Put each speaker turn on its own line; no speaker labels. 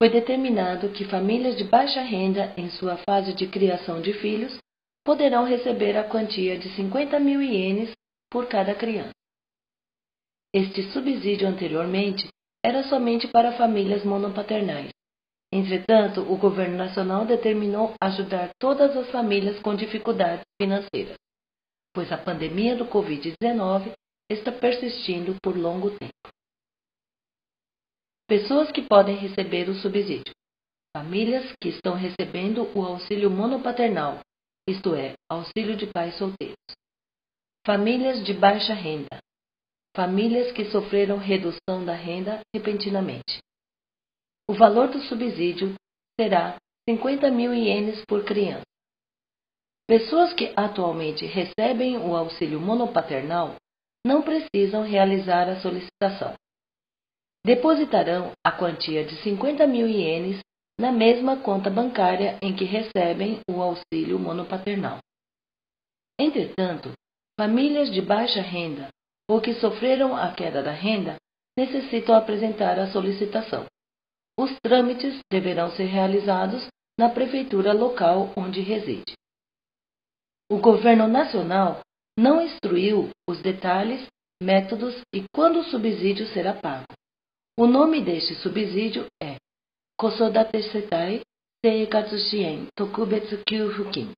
foi determinado que famílias de baixa renda, em sua fase de criação de filhos, poderão receber a quantia de 50 mil ienes por cada criança. Este subsídio anteriormente era somente para famílias monopaternais. Entretanto, o governo nacional determinou ajudar todas as famílias com dificuldades financeiras, pois a pandemia do Covid-19 está persistindo por longo tempo. Pessoas que podem receber o subsídio. Famílias que estão recebendo o auxílio monopaternal, isto é, auxílio de pais solteiros. Famílias de baixa renda. Famílias que sofreram redução da renda repentinamente. O valor do subsídio será 50 mil ienes por criança. Pessoas que atualmente recebem o auxílio monopaternal não precisam realizar a solicitação. Depositarão a quantia de 50 mil ienes na mesma conta bancária em que recebem o auxílio monopaternal. Entretanto, famílias de baixa renda ou que sofreram a queda da renda necessitam apresentar a solicitação. Os trâmites deverão ser realizados na prefeitura local onde reside. O governo nacional não instruiu os detalhes, métodos e quando o subsídio será pago. O nome deste subsídio é Kosodatesetai Seikatsushien Tokubetsu Kyufukin.